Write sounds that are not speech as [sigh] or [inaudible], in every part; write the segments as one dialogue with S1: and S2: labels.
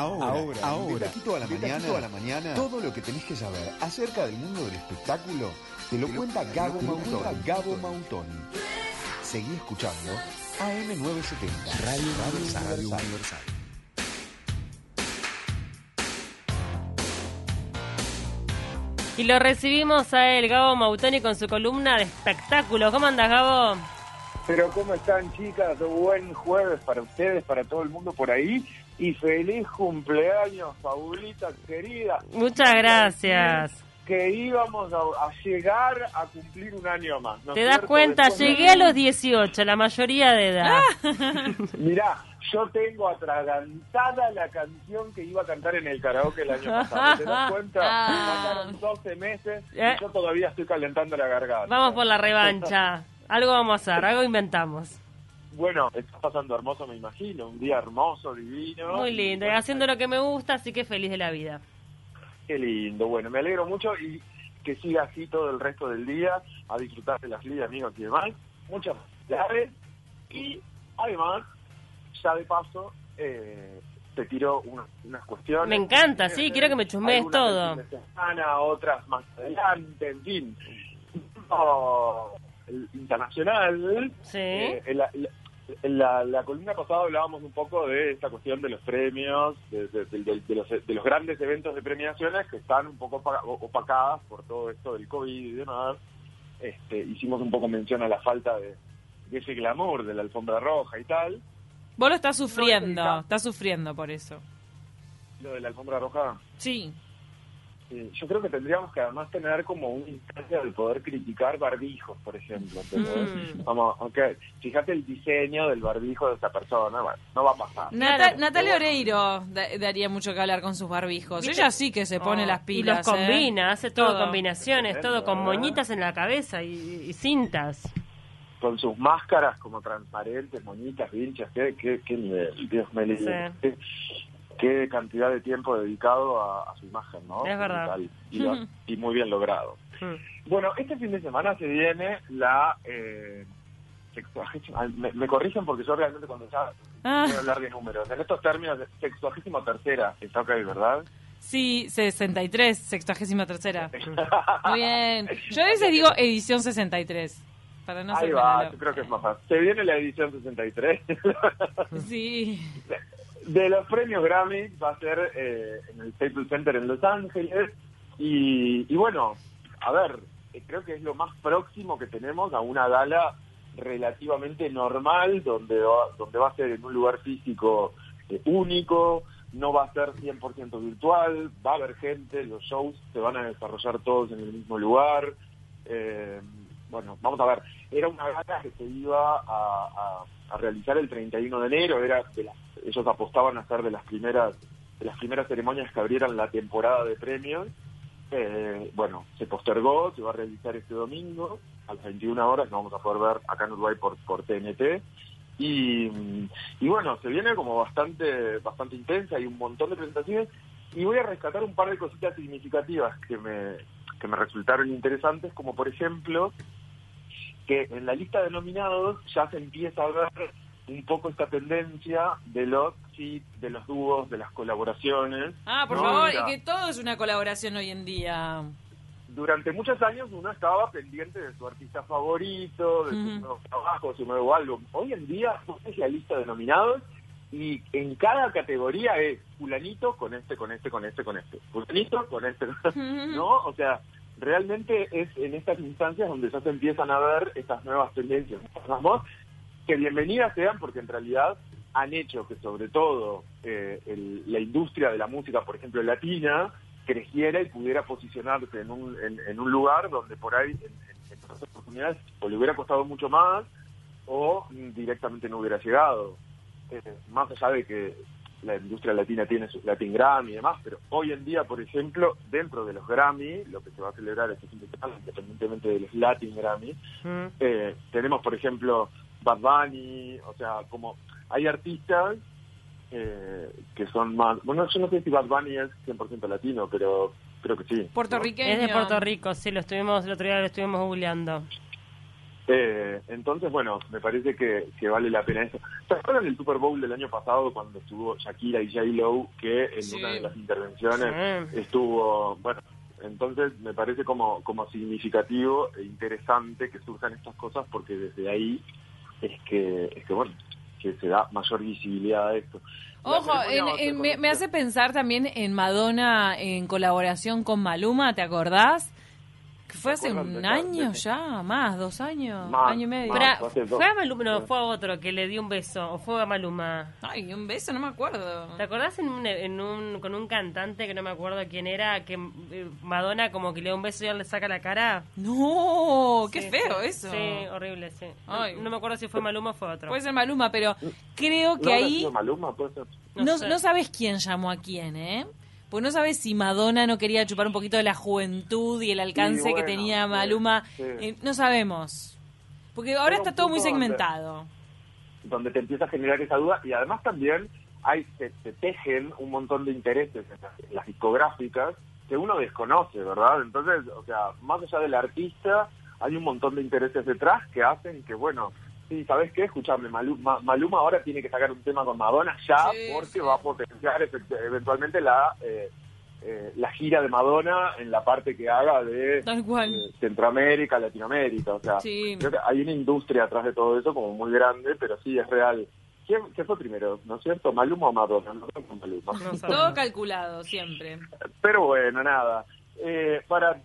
S1: Ahora, ahora, ahora, de toda la mañana, a la mañana, todo lo que tenés que saber acerca del mundo del espectáculo te lo cuenta Gabo Mautoni. Gabo Mautoni. Seguí escuchando AM970, Radio Universal.
S2: Y lo recibimos a él, Gabo Mautoni, con su columna de espectáculos. ¿Cómo andas, Gabo?
S3: Pero ¿cómo están, chicas? Buen jueves para ustedes, para todo el mundo por ahí. Y feliz cumpleaños, Paulita querida.
S2: Muchas gracias.
S3: Que íbamos a, llegar a cumplir un año más.
S2: ¿Te das cuenta? Llegué a los 18, la mayoría de edad. [laughs]
S3: Mirá, yo tengo atragantada la canción que iba a cantar en el karaoke el año pasado. ¿Te das [laughs] cuenta? Ah. Pasaron 12 meses y eh. yo todavía estoy calentando la garganta.
S2: Vamos por la revancha. [laughs] Algo vamos a hacer, algo inventamos.
S3: Bueno, está pasando hermoso, me imagino. Un día hermoso, divino.
S2: Muy lindo, y haciendo lo que me gusta, así que feliz de la vida.
S3: Qué lindo. Bueno, me alegro mucho y que siga así todo el resto del día, a disfrutar de las ligas, amigos y demás. Muchas gracias. Y además, ya de paso, eh, te tiro unas cuestiones.
S2: Me encanta, sí, quiero que me chusmees todo.
S3: Semana, otras más adelante, en fin internacional.
S2: Sí.
S3: Eh, la, la, columna pasada hablábamos un poco de esta cuestión de los premios, de, los, grandes eventos de premiaciones que están un poco opacadas por todo esto del COVID y demás. Este, hicimos un poco mención a la falta de, ese glamour de la alfombra roja y tal.
S2: Vos lo estás sufriendo, estás sufriendo por eso.
S3: ¿Lo de la alfombra roja?
S2: Sí
S3: yo creo que tendríamos que además tener como una instancia de poder criticar barbijos, por ejemplo. Mm. Vamos, okay, fíjate el diseño del barbijo de esta persona, bueno, no va a pasar.
S2: Natalia Oreiro daría mucho que hablar con sus barbijos. Ella sí que se pone oh, las pilas. Y los ¿eh? combina, hace todo, combinaciones, todo con moñitas en la cabeza y, cintas
S3: con sus máscaras como transparentes, moñitas, vinchas, qué, qué, qué nivel, Dios me libre qué cantidad de tiempo dedicado a, su imagen, ¿no?
S2: Es verdad. [laughs]
S3: Y, muy bien logrado. Bueno, este fin de semana se viene la... Eh, me, me, corrigen porque yo realmente cuando ya ah. voy a hablar de números. En estos términos, sextuagésima tercera, está ok, ¿verdad?
S2: Sí, 63, sextuagésima tercera. [laughs] Muy bien. Yo a veces digo edición 63. Para no
S3: Ahí va, yo creo que es más fácil. Se viene la edición 63.
S2: sí. [laughs]
S3: de los premios Grammy va a ser eh, en el Staples Center en Los Ángeles y, bueno, a ver, eh, creo que es lo más próximo que tenemos a una gala relativamente normal donde va, donde va a ser en un lugar físico eh, único, no va a ser 100% virtual, va a haber gente, los shows se van a desarrollar todos en el mismo lugar. Bueno, vamos a ver, era una gala que se iba a, a realizar el 31 de enero, era de las ellos apostaban a ser de las primeras de las primeras ceremonias que abrieran la temporada de premios. Eh, bueno, se postergó, se va a realizar este domingo. A las 21 horas, lo vamos a poder ver acá en Uruguay por, por TNT. Y, y bueno, se viene como bastante bastante intensa, hay un montón de presentaciones. Y voy a rescatar un par de cositas significativas que me, que me resultaron interesantes, como por ejemplo que en la lista de nominados ya se empieza a ver un poco esta tendencia de los sí, de los dúos, de las colaboraciones.
S2: Ah, por favor, y que todo es una colaboración hoy en día.
S3: Durante muchos años uno estaba pendiente de su artista favorito, de su nuevo trabajo, su nuevo álbum. Hoy en día es la lista de nominados y en cada categoría es fulanito con este, con este, con este, con este. Fulanito con este, [laughs] ¿no? O sea, realmente es en estas instancias donde ya se empiezan a ver estas nuevas tendencias. ¿no? que bienvenidas sean porque en realidad han hecho que sobre todo eh, la industria de la música, por ejemplo, latina, creciera y pudiera posicionarse en un, en, un lugar donde por ahí en, otras oportunidades o le hubiera costado mucho más o directamente no hubiera llegado. Eh, más allá de que la industria latina tiene su Latin Grammy y demás, pero hoy en día, por ejemplo, dentro de los Grammy, lo que se va a celebrar este fin de semana, independientemente de los Latin Grammy, eh, tenemos, por ejemplo, Bad Bunny, o sea, como hay artistas eh, que son más... Bueno, yo no sé si Bad Bunny es 100% latino, pero creo que sí.
S2: Puertorriqueño. Es de Puerto Rico, sí, lo estuvimos, el otro día lo estuvimos googleando.
S3: Eh, entonces, bueno, me parece que, vale la pena eso. ¿Se acuerdan del Super Bowl del año pasado cuando estuvo Shakira y J. Lo, que en una de las intervenciones estuvo, bueno, entonces me parece como, como significativo e interesante que surjan estas cosas porque desde ahí es que, es que bueno, que se da mayor visibilidad a esto.
S2: Ojo, me, me hace pensar también en Madonna en colaboración con Maluma, ¿te acordás? Fue hace un año ya, más, dos años, año y medio. ¿Fue a Maluma no, fue a otro que le dio un beso? ¿O fue a Maluma? Ay, un beso, no me acuerdo. ¿Te acordás en un, en un, con un cantante que no me acuerdo quién era, que eh, Madonna como que le da un beso y él le saca la cara? No, qué feo eso. Sí, horrible, sí. No me acuerdo si fue Maluma o fue otro. Puede ser Maluma, pero creo que ahí...
S3: Maluma, puede ser.
S2: No, no sabes quién llamó a quién, ¿eh? Pues no sabes si Madonna no quería chupar un poquito de la juventud y el alcance que tenía Maluma. Eh, no sabemos. Porque ahora está todo muy segmentado.
S3: Donde, te empieza a generar esa duda y además también hay se, tejen un montón de intereses en las, discográficas que uno desconoce, ¿verdad? Entonces, o sea, más allá del artista, hay un montón de intereses detrás que hacen que, bueno, sí, ¿sabes qué? Escúchame, Maluma, Maluma ahora tiene que sacar un tema con Madonna ya porque va a potenciar eventualmente la... Eh, eh, la gira de Madonna en la parte que haga de eh, Centroamérica, Latinoamérica. O sea, creo que hay una industria atrás de todo eso como muy grande, pero sí es real. ¿Quién, ¿Qué fue primero? ¿No es cierto? ¿Maluma o Madonna? No
S2: Maluma. todo calculado, siempre.
S3: Pero bueno, nada. Eh, para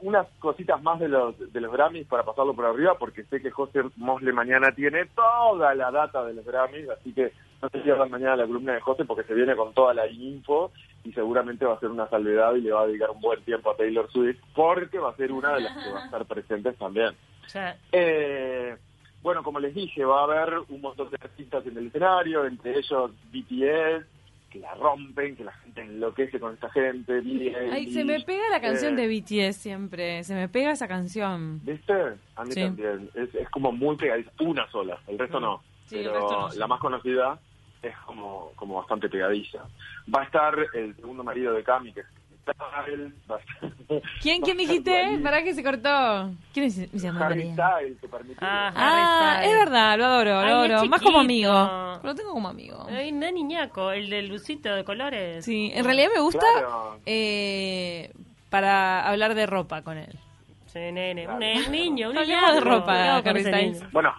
S3: unas cositas más de los, de los Grammys para pasarlo por arriba, porque sé que José Mosle mañana tiene toda la data de los Grammys, así que no se pierdan mañana la columna de José porque se viene con toda la info y seguramente va a ser una salvedad y le va a dedicar un buen tiempo a Taylor Swift porque va a ser una de las que va a estar presentes también. [laughs] Eh, bueno, como les dije, va a haber un montón de artistas en el escenario, entre ellos BTS, que la rompen, que la gente enloquece con esta gente.
S2: Ay, se me pega la canción de BTS siempre, se me pega esa canción.
S3: ¿Viste? A mí también. Es, es, como muy pegadiza, una sola, el resto no. pero la más conocida es como, como bastante pegadiza. Va a estar el segundo marido de Cami, que es
S2: ¿Quién, quién dijiste? ¿Para que se cortó? ¿Quién es?
S3: Harry Styles, te permitió.
S2: Ah, ah es verdad, lo adoro, lo adoro. Más como amigo. Lo tengo como amigo. Ay, no niñaco, el del lucito de colores. Sí, en realidad me gusta eh, para hablar de ropa con él. Sí, nene, un niño, un niño de ropa.
S3: Bueno,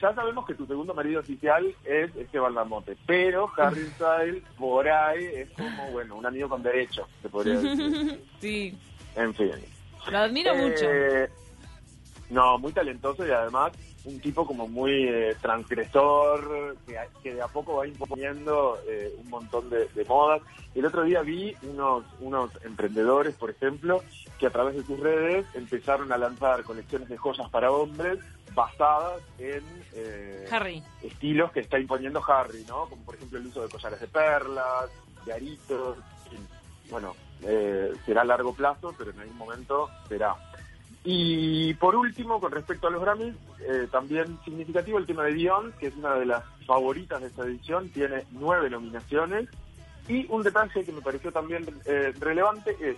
S3: ya, sabemos que tu segundo marido oficial es Esteban Lamote, pero Harry [laughs] Styles por ahí es como, bueno, un amigo con derecho, se podría decir. [laughs]
S2: sí.
S3: En fin.
S2: Lo admiro mucho.
S3: Eh, no, muy talentoso y además un tipo como muy eh, transgresor, que, de a poco va imponiendo eh, un montón de, de, modas. El otro día vi unos, unos emprendedores, por ejemplo, que a través de sus redes empezaron a lanzar colecciones de joyas para hombres basadas en
S2: eh, Harry.
S3: estilos que está imponiendo Harry, ¿no? Como por ejemplo el uso de collares de perlas, de aritos. Bueno, eh, será a largo plazo, pero en algún momento será. Y por último, con respecto a los Grammys, eh, también significativo el tema de Dion, que es una de las favoritas de esta edición, tiene nueve nominaciones. Y un detalle que me pareció también relevante es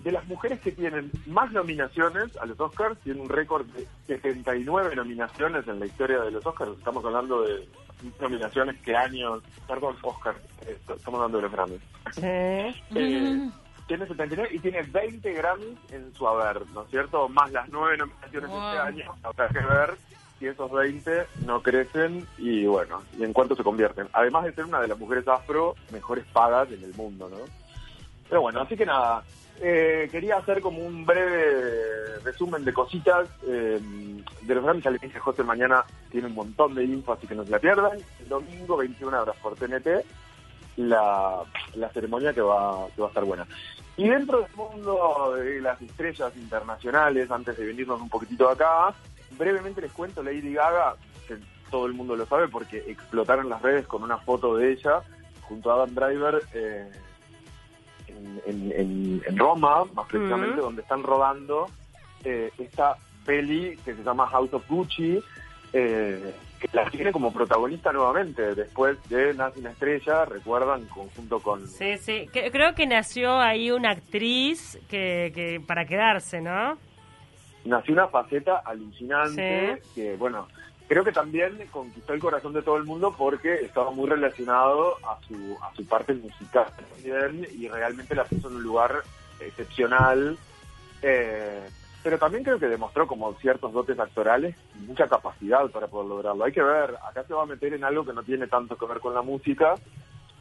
S3: de las mujeres que tienen más nominaciones a los Oscars, tiene un récord de 79 nominaciones en la historia de los Oscars. Estamos hablando de nominaciones que años, perdón, Oscar, eh, estamos hablando de los Grammys. Tiene 79 y tiene 20 Grammys en su haber, ¿no es cierto? Más las 9 nominaciones este año. Habrá que ver si esos 20 no crecen y bueno, y en cuánto se convierten. Además de ser una de las mujeres afro mejores pagas en el mundo, ¿no? Pero bueno, así que nada, eh, quería hacer como un breve resumen de cositas eh, de los Grammys. al dije José mañana tiene un montón de info, así que no se la pierdan. El domingo, 21 horas por TNT, la, ceremonia que va, que va a estar buena. Y dentro del mundo de las estrellas internacionales, antes de venirnos un poquitito acá, brevemente les cuento Lady Gaga, que todo el mundo lo sabe porque explotaron las redes con una foto de ella junto a Adam Driver. Eh, en, Roma, más precisamente, donde están rodando eh, esta peli que se llama House of Gucci, eh, que la tiene como protagonista nuevamente, después de Nace una estrella, recuerdan, conjunto con...
S2: Sí, sí, creo que nació ahí una actriz que, que para quedarse, ¿no?
S3: nació una faceta alucinante que, bueno, creo que también conquistó el corazón de todo el mundo porque estaba muy relacionado a su, a su parte musical y realmente la puso en un lugar excepcional. Eh, pero también creo que demostró como ciertos dotes actorales y mucha capacidad para poder lograrlo. Hay que ver, acá se va a meter en algo que no tiene tanto que ver con la música,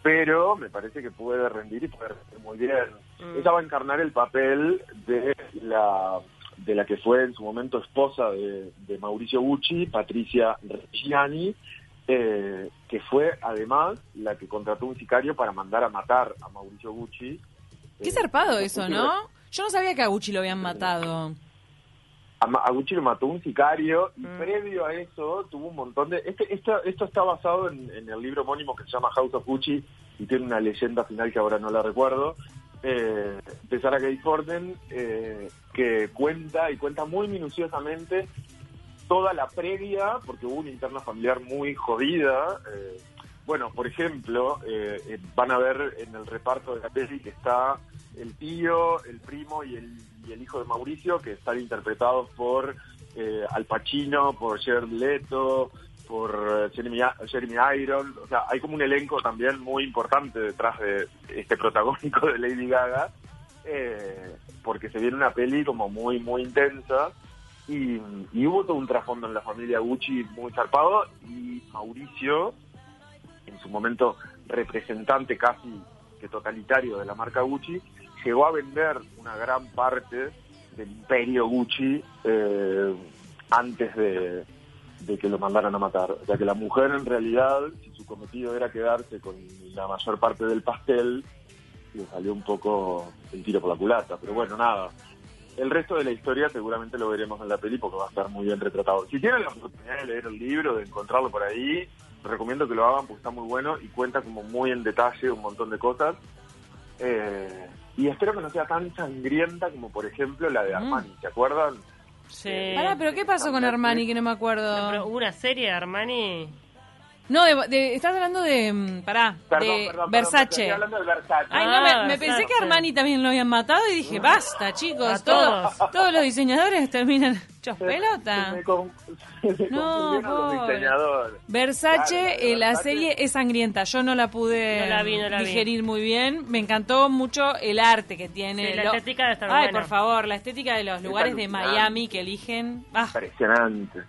S3: pero me parece que puede rendir y puede rendir muy bien. Mm. Ella va a encarnar el papel de la de la que fue en su momento esposa de, Mauricio Gucci, Patricia Reggiani, eh, que fue además la que contrató un sicario para mandar a matar a Mauricio Gucci.
S2: Qué zarpado eh, eso, ¿no? Yo no sabía que a Gucci lo habían matado
S3: a, Gucci lo mató un sicario y mm. previo a eso tuvo un montón de... Este, esto, esto está basado en, el libro homónimo que se llama House of Gucci y tiene una leyenda final que ahora no la recuerdo, eh, de Sarah Gay Forden, eh, que cuenta y cuenta muy minuciosamente toda la previa, porque hubo una interna familiar muy jodida. Eh, bueno, por ejemplo, eh, van a ver en el reparto de la peli que está el tío, el primo y el y el hijo de Mauricio, que están interpretados por eh, Al Pacino, por Jared Leto, por eh, Jeremy, Jeremy Iron. O sea, hay como un elenco también muy importante detrás de este protagónico de Lady Gaga, eh, porque se viene una peli como muy, muy intensa. Y, y, hubo todo un trasfondo en la familia Gucci muy zarpado y Mauricio, en su momento representante casi que totalitario de la marca Gucci, llegó a vender una gran parte del imperio Gucci eh, antes de, que lo mandaran a matar. O sea que la mujer en realidad, si su cometido era quedarse con la mayor parte del pastel, le salió un poco el tiro por la culata. Pero bueno, nada. El resto de la historia seguramente lo veremos en la peli porque va a estar muy bien retratado. Si tienen la oportunidad de leer el libro, de encontrarlo por ahí, recomiendo que lo hagan porque está muy bueno y cuenta como muy en detalle un montón de cosas. Eh, y espero que no sea tan sangrienta como, por ejemplo, la de mm. Armani. ¿Se acuerdan?
S2: Sí. pero ¿qué pasó con Armani que no me acuerdo?
S4: ¿Hubo una serie de Armani?
S2: No, de, estás hablando de. Mm, pará, de Versace.
S3: estoy hablando de Versace.
S2: Ay, no, me, ah, pensé que Armani también lo habían matado y dije, basta, chicos. Todos. [laughs] todos los diseñadores terminan [laughs] hechos pelota. [laughs]
S3: no, los diseñadores.
S2: Versace, eh, la serie es sangrienta. Yo no la pude digerir muy bien. Me encantó mucho el arte que tiene.
S4: la estética de estar
S2: Ay, por favor, la estética de los lugares de Miami que eligen.
S3: Ah. Impresionante.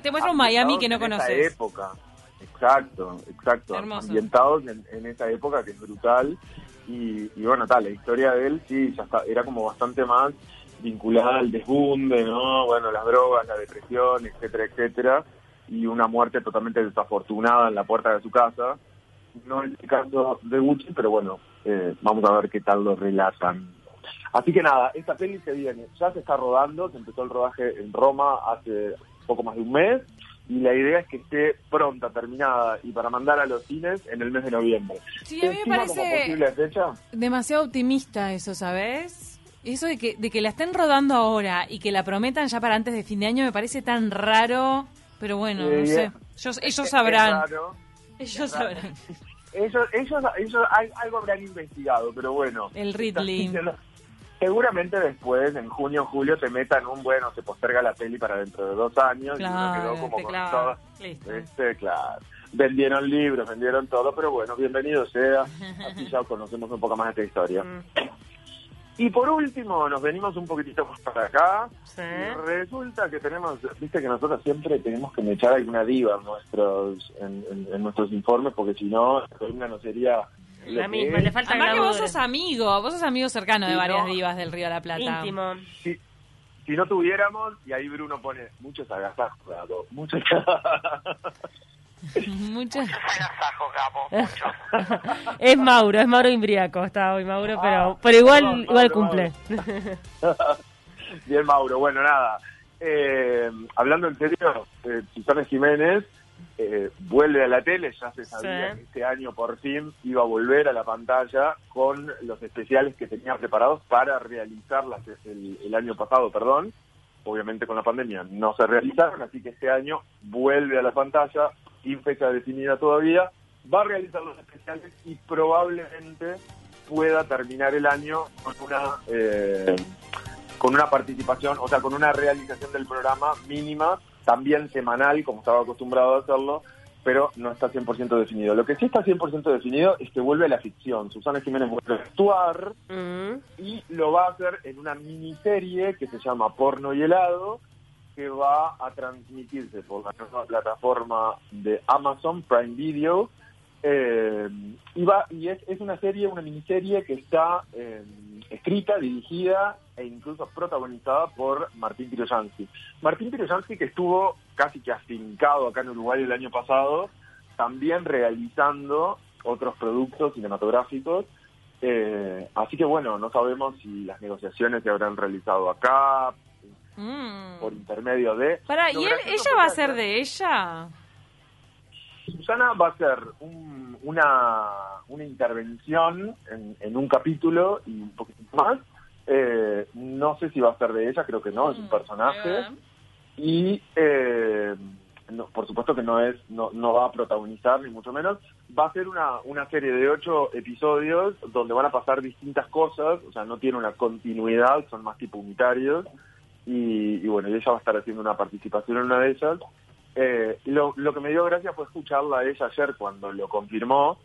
S2: te, muestro un Miami que no conoces.
S3: época Exacto, exacto. Ambientados en, esa época que es brutal. Y, bueno, tal, la historia de él sí, ya está, era como bastante más vinculada al desbunde, ¿no? Bueno, las drogas, la depresión, etcétera, etcétera. Y una muerte totalmente desafortunada en la puerta de su casa. No en el caso de Gucci, pero bueno, eh, vamos a ver qué tal lo relatan. Así que nada, esta peli se viene, ya se está rodando, se empezó el rodaje en Roma hace poco más de un mes y la idea es que esté pronta, terminada y para mandar a los cines en el mes de noviembre.
S2: Sí, a mí me parece demasiado optimista eso, ¿sabes? Eso de que, de que la estén rodando ahora y que la prometan ya para antes de fin de año me parece tan raro, pero bueno, no sé. Ellos, sabrán. ellos sabrán.
S3: Ellos, ellos, ellos algo habrán investigado, pero bueno.
S2: El Ridley.
S3: Seguramente después, en junio o julio, te metan un bueno, se posterga la peli para dentro de dos años y uno quedó como con todo. Este, claro. Vendieron libros, vendieron todo, pero bueno, bienvenido sea. [laughs] Así ya conocemos un poco más de esta historia. Mm. Y por último, nos venimos un poquitito más para acá. resulta que tenemos, viste que nosotros siempre tenemos que echar alguna diva en nuestros, en, nuestros informes, porque si no, la no sería
S4: la misma, le falta
S2: Además que vos sos amigo, vos sos amigo cercano de varias divas del Río de la Plata.
S4: Íntimo.
S3: Si, si no tuviéramos, y ahí Bruno pone muchos agasajos, muchos [laughs]
S2: Muchos
S5: agasajos, muchos. [laughs]
S4: es Mauro, es Mauro Imbriaco, está hoy Mauro, pero, ah, pero igual, igual cumple. [laughs]
S3: Bien, Mauro, bueno, nada. Eh, hablando en serio, eh, Susana Jiménez eh, vuelve a la tele, ya se sabía que este año por fin iba a volver a la pantalla con los especiales que tenía preparados para realizarlas el, el año pasado, perdón. Obviamente con la pandemia no se realizaron, así que este año vuelve a la pantalla, sin fecha definida todavía, va a realizar los especiales y probablemente pueda terminar el año con una eh, con una participación, o sea, con una realización del programa mínima, también semanal, como estaba acostumbrado a hacerlo, pero no está 100% definido. Lo que sí está 100% definido es que vuelve a la ficción. Susana Jiménez vuelve a actuar y lo va a hacer en una miniserie que se llama Porno y helado, que va a transmitirse por la plataforma de Amazon Prime Video. Eh, y va, y es, es, una serie, una miniserie que está eh, escrita, dirigida e incluso protagonizada por Martín Piroyansky. Martín Piroyansky que estuvo casi que afincado acá en Uruguay el año pasado, también realizando otros productos cinematográficos. Eh, así que bueno, no sabemos si las negociaciones se habrán realizado acá, mm. por intermedio de...
S2: Para, ¿y ella va a ser de ella?
S3: Susana va a ser una, una intervención en, en un capítulo y un poquito más, eh, no sé si va a ser de ella, creo que no, es un mm, personaje. Y eh, por supuesto que no es no, no va a protagonizar, ni mucho menos. Va a ser una, una serie de ocho episodios donde van a pasar distintas cosas, o sea, no tiene una continuidad, son más tipo unitarios. Y, bueno, y ella va a estar haciendo una participación en una de ellas. Eh, lo, lo que me dio gracia fue escucharla a ella ayer cuando lo confirmó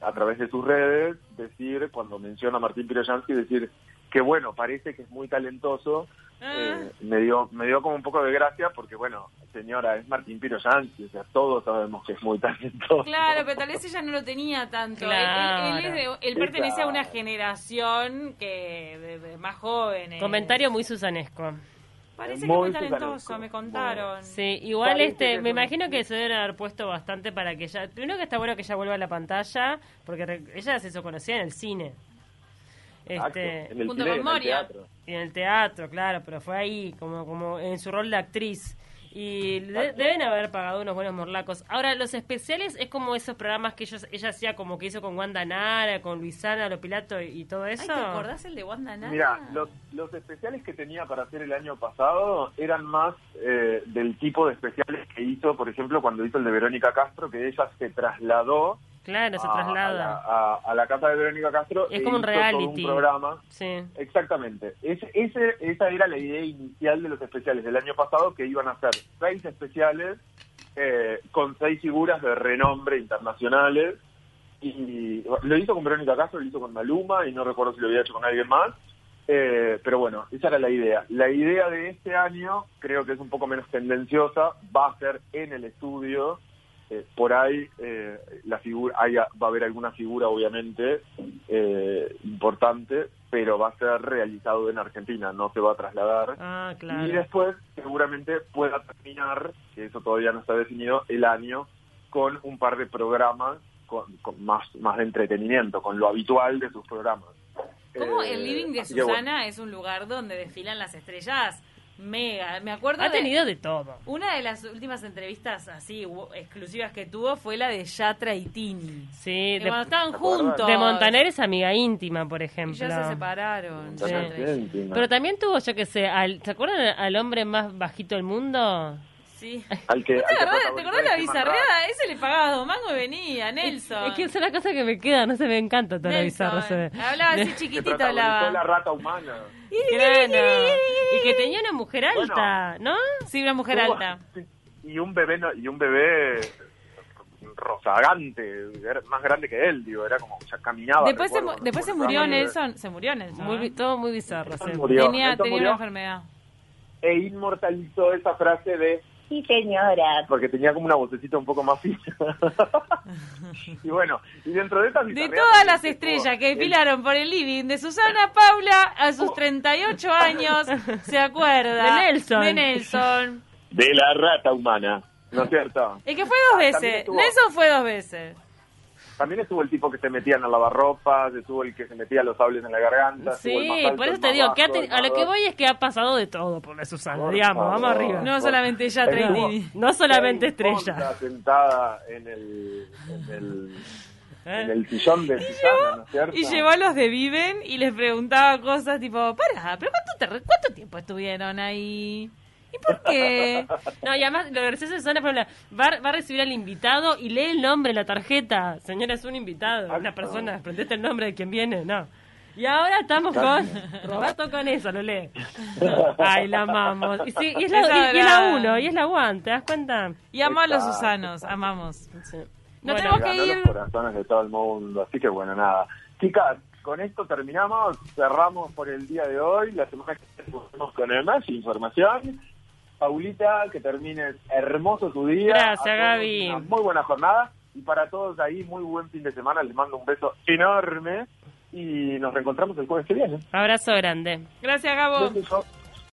S3: a través de sus redes, decir, cuando menciona a Martín Piroyansky, decir, que bueno, parece que es muy talentoso. Ah. Eh, me dio me dio como un poco de gracia porque, bueno, señora, es Martín Piroyanqui, o sea, todos sabemos que es muy talentoso.
S2: Claro, pero tal vez ella no lo tenía tanto. Él, pertenece a una generación que de, más jóvenes.
S4: Comentario muy susanesco.
S2: Parece que es muy talentoso, me contaron.
S4: Sí, igual este, me imagino que se deben haber puesto bastante para que ella, primero que está bueno que ella vuelva a la pantalla, porque ella se hizo conocida en el cine.
S3: Este, en el, teatro.
S4: Y en el teatro, claro, pero fue ahí, como, como en su rol de actriz. Y deben haber pagado unos buenos morlacos. Ahora, los especiales es como esos programas que ellos, ella hacía como que hizo con Wanda Nara, con Luisana, Lo Pilato y, todo eso.
S2: ¿te acordás el de Wanda Nara?
S3: Mira, los, los especiales que tenía para hacer el año pasado eran más eh, del tipo de especiales que hizo, por ejemplo, cuando hizo el de Verónica Castro, que ella se trasladó
S4: Claro, se traslada.
S3: A la, casa de Verónica Castro.
S4: Es como un reality.
S3: un programa.
S4: Sí.
S3: Exactamente. Ese, esa era la idea inicial de los especiales del año pasado, que iban a ser seis especiales eh, con seis figuras de renombre internacionales. Y lo hizo con Verónica Castro, lo hizo con Maluma, y no recuerdo si lo había hecho con alguien más. Eh, pero bueno, esa era la idea. La idea de este año, creo que es un poco menos tendenciosa, va a ser en el estudio eh, por ahí eh, la figura va a haber alguna figura obviamente eh, importante pero va a ser realizado en Argentina no se va a trasladar.
S4: Ah,
S3: y después seguramente pueda terminar que eso todavía no está definido el año con un par de programas con, más más de entretenimiento con lo habitual de sus programas.
S2: ¿Cómo el living de Susana es un lugar donde desfilan las estrellas mega. Me acuerdo.
S4: Ha tenido de todo.
S2: Una de las últimas entrevistas así exclusivas que tuvo fue la de Yatra y Tini.
S4: Sí,
S2: de, cuando estaban juntos.
S4: De Montaner es amiga íntima, por ejemplo.
S2: Y ya se separaron.
S4: Pero también tuvo, yo que sé, al, ¿se acuerdan al hombre más bajito del mundo?
S2: Sí.
S3: Al que,
S2: ¿Te, acordás, de la bizarreada? Le pagaba dos mangos y venía, Nelson.
S4: Es, que es una cosa que me queda, no se me encanta todo lo bizarro. Se
S2: Hablaba así [laughs] chiquitito, hablaba.
S3: la rata humana.
S4: Y que tenía una mujer alta, ¿no?
S2: Sí, una mujer alta.
S3: Y un bebé, y un bebé rozagante, más grande que él, digo, era como, ya caminaba.
S2: Después, se, después se murió Nelson, se murió Nelson.
S4: Muy, todo muy bizarro.
S2: Tenía, tenía una enfermedad.
S3: E inmortalizó esa frase de
S6: Sí, señora.
S3: Porque tenía como una vocecita un poco más fina. [laughs] y bueno, y dentro de estas
S2: De todas las estrellas que desfilaron por el living de Susana Paula a sus 38 años, se acuerda.
S4: De Nelson.
S2: De Nelson.
S3: De la rata humana, ¿no es cierto?
S2: Es que fue dos ah, veces. Nelson fue dos veces.
S3: También estuvo el tipo que se metía en la lavarropas, estuvo el que se metía los sables en la garganta.
S4: Sí, por eso te digo, que a lo que voy es que ha pasado de todo por la Susana, digamos, vamos arriba.
S2: No solamente ella.
S4: No solamente estrella.
S3: sentada en el, en el, en el sillón de Susana, ¿no es cierto?
S2: Y llevó a los de Viven y les preguntaba cosas tipo, para, pero ¿cuánto, ¿cuánto tiempo estuvieron ahí? ¿Y por qué?
S4: No, y además lo gracioso es Susana, va, va a recibir al invitado y lee el nombre en la tarjeta. Señora, es un invitado, una persona, aprendete el nombre de quien viene, no. Y ahora estamos con Roberto con eso, lo lee. [laughs] Ay, la amamos. Y, sí, y es, la, y, es la uno, y es la one, ¿te das cuenta?
S2: Y amo a los Susanos, amamos.
S3: No tenemos que ir... los corazones de todo el mundo, así que bueno, nada. Chicas, con esto terminamos, cerramos por el día de hoy, la semana que viene con más información. Paulita, que termines hermoso tu día.
S4: Gracias, Gaby.
S3: muy buena jornada. Y para todos ahí, muy buen fin de semana. Les mando un beso enorme. Y nos reencontramos el jueves que viene.
S4: Abrazo grande.
S2: Gracias, Gabo.